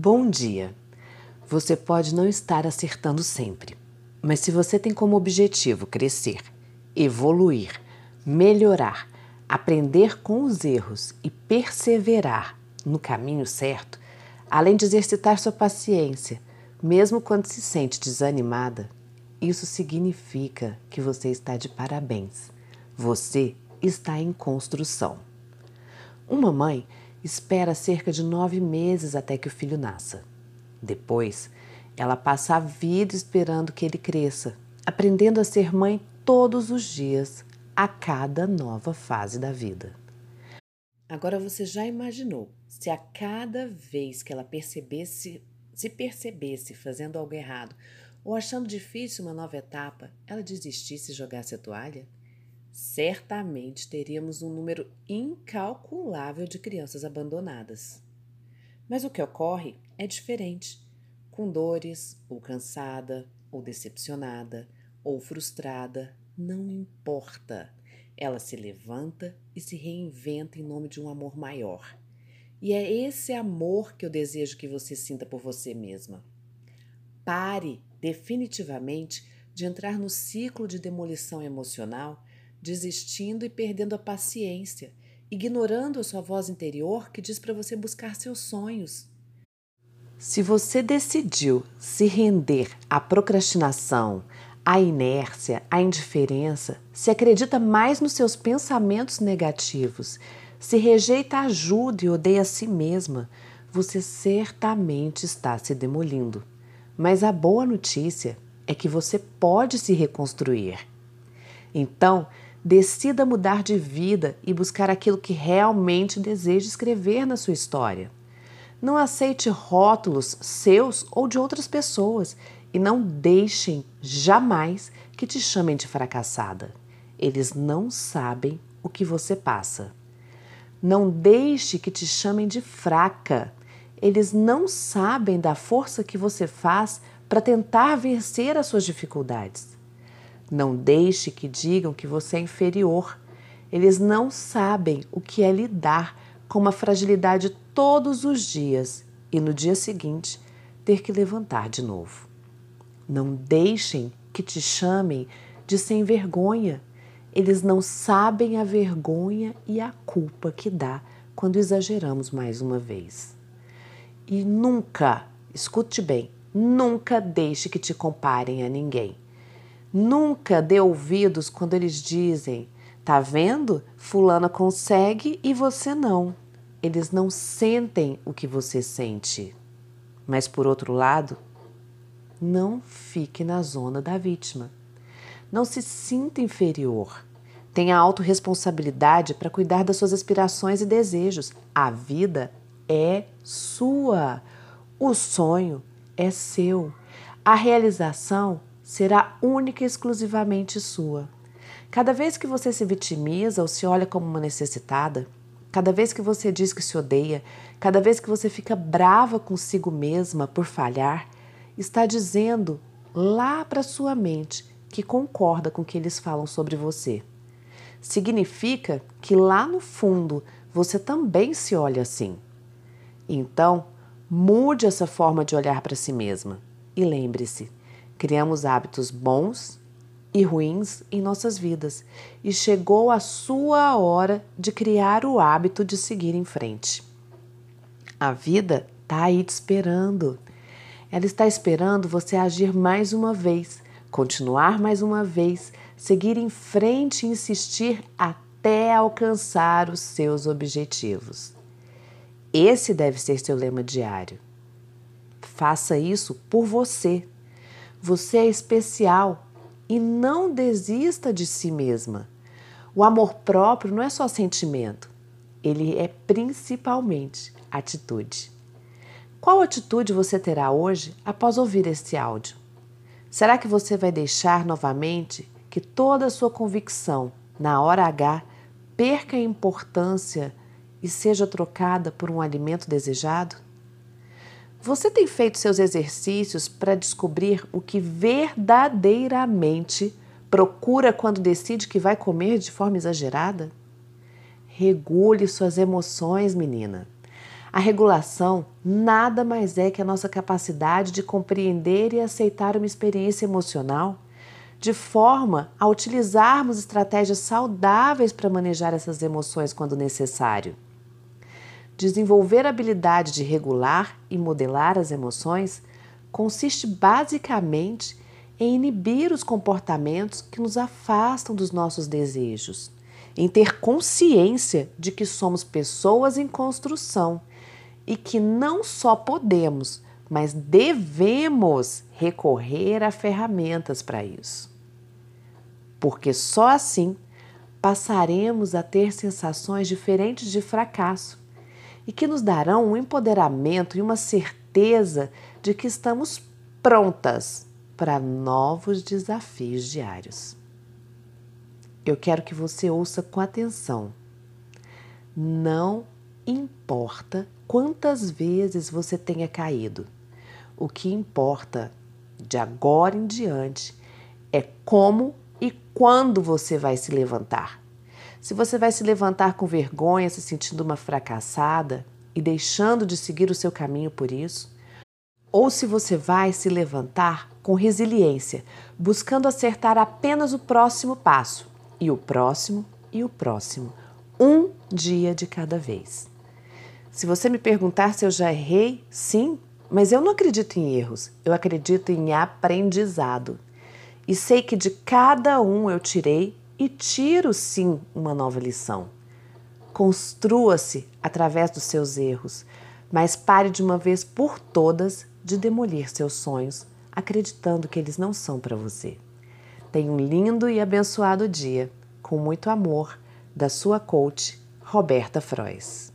Bom dia! Você pode não estar acertando sempre, mas se você tem como objetivo crescer, evoluir, melhorar, aprender com os erros e perseverar no caminho certo, além de exercitar sua paciência, mesmo quando se sente desanimada, isso significa que você está de parabéns. Você está em construção. Uma mãe espera cerca de nove meses até que o filho nasça. Depois, ela passa a vida esperando que ele cresça, aprendendo a ser mãe todos os dias, a cada nova fase da vida. Agora você já imaginou se a cada vez que ela percebesse, se percebesse fazendo algo errado ou achando difícil uma nova etapa, ela desistisse e jogasse a toalha? Certamente teríamos um número incalculável de crianças abandonadas. Mas o que ocorre é diferente. Com dores, ou cansada, ou decepcionada, ou frustrada, não importa. Ela se levanta e se reinventa em nome de um amor maior. E é esse amor que eu desejo que você sinta por você mesma. Pare definitivamente de entrar no ciclo de demolição emocional desistindo e perdendo a paciência, ignorando a sua voz interior que diz para você buscar seus sonhos. Se você decidiu se render à procrastinação, à inércia, à indiferença, se acredita mais nos seus pensamentos negativos, se rejeita a ajuda e odeia a si mesma, você certamente está se demolindo. Mas a boa notícia é que você pode se reconstruir. Então, Decida mudar de vida e buscar aquilo que realmente deseja escrever na sua história. Não aceite rótulos seus ou de outras pessoas e não deixem jamais que te chamem de fracassada. Eles não sabem o que você passa. Não deixe que te chamem de fraca. Eles não sabem da força que você faz para tentar vencer as suas dificuldades. Não deixe que digam que você é inferior. Eles não sabem o que é lidar com uma fragilidade todos os dias e no dia seguinte ter que levantar de novo. Não deixem que te chamem de sem vergonha. Eles não sabem a vergonha e a culpa que dá quando exageramos mais uma vez. E nunca, escute bem, nunca deixe que te comparem a ninguém. Nunca dê ouvidos quando eles dizem: Tá vendo? Fulana consegue e você não. Eles não sentem o que você sente. Mas, por outro lado, não fique na zona da vítima. Não se sinta inferior. Tenha autorresponsabilidade para cuidar das suas aspirações e desejos. A vida é sua. O sonho é seu. A realização será única e exclusivamente sua. Cada vez que você se vitimiza ou se olha como uma necessitada, cada vez que você diz que se odeia, cada vez que você fica brava consigo mesma por falhar, está dizendo lá para sua mente que concorda com o que eles falam sobre você. Significa que lá no fundo você também se olha assim. Então, mude essa forma de olhar para si mesma e lembre-se: Criamos hábitos bons e ruins em nossas vidas e chegou a sua hora de criar o hábito de seguir em frente. A vida está aí te esperando. Ela está esperando você agir mais uma vez, continuar mais uma vez, seguir em frente e insistir até alcançar os seus objetivos. Esse deve ser seu lema diário. Faça isso por você você é especial e não desista de si mesma. O amor próprio não é só sentimento, ele é principalmente atitude. Qual atitude você terá hoje após ouvir este áudio? Será que você vai deixar novamente que toda a sua convicção na hora H perca a importância e seja trocada por um alimento desejado? Você tem feito seus exercícios para descobrir o que verdadeiramente procura quando decide que vai comer de forma exagerada? Regule suas emoções, menina. A regulação nada mais é que a nossa capacidade de compreender e aceitar uma experiência emocional, de forma a utilizarmos estratégias saudáveis para manejar essas emoções quando necessário. Desenvolver a habilidade de regular e modelar as emoções consiste basicamente em inibir os comportamentos que nos afastam dos nossos desejos, em ter consciência de que somos pessoas em construção e que não só podemos, mas devemos recorrer a ferramentas para isso. Porque só assim passaremos a ter sensações diferentes de fracasso e que nos darão um empoderamento e uma certeza de que estamos prontas para novos desafios diários. Eu quero que você ouça com atenção. Não importa quantas vezes você tenha caído, o que importa de agora em diante é como e quando você vai se levantar. Se você vai se levantar com vergonha, se sentindo uma fracassada e deixando de seguir o seu caminho por isso, ou se você vai se levantar com resiliência, buscando acertar apenas o próximo passo, e o próximo e o próximo, um dia de cada vez. Se você me perguntar se eu já errei, sim, mas eu não acredito em erros, eu acredito em aprendizado. E sei que de cada um eu tirei e tiro sim uma nova lição. Construa-se através dos seus erros, mas pare de uma vez por todas de demolir seus sonhos, acreditando que eles não são para você. Tenha um lindo e abençoado dia. Com muito amor, da sua coach, Roberta Frois.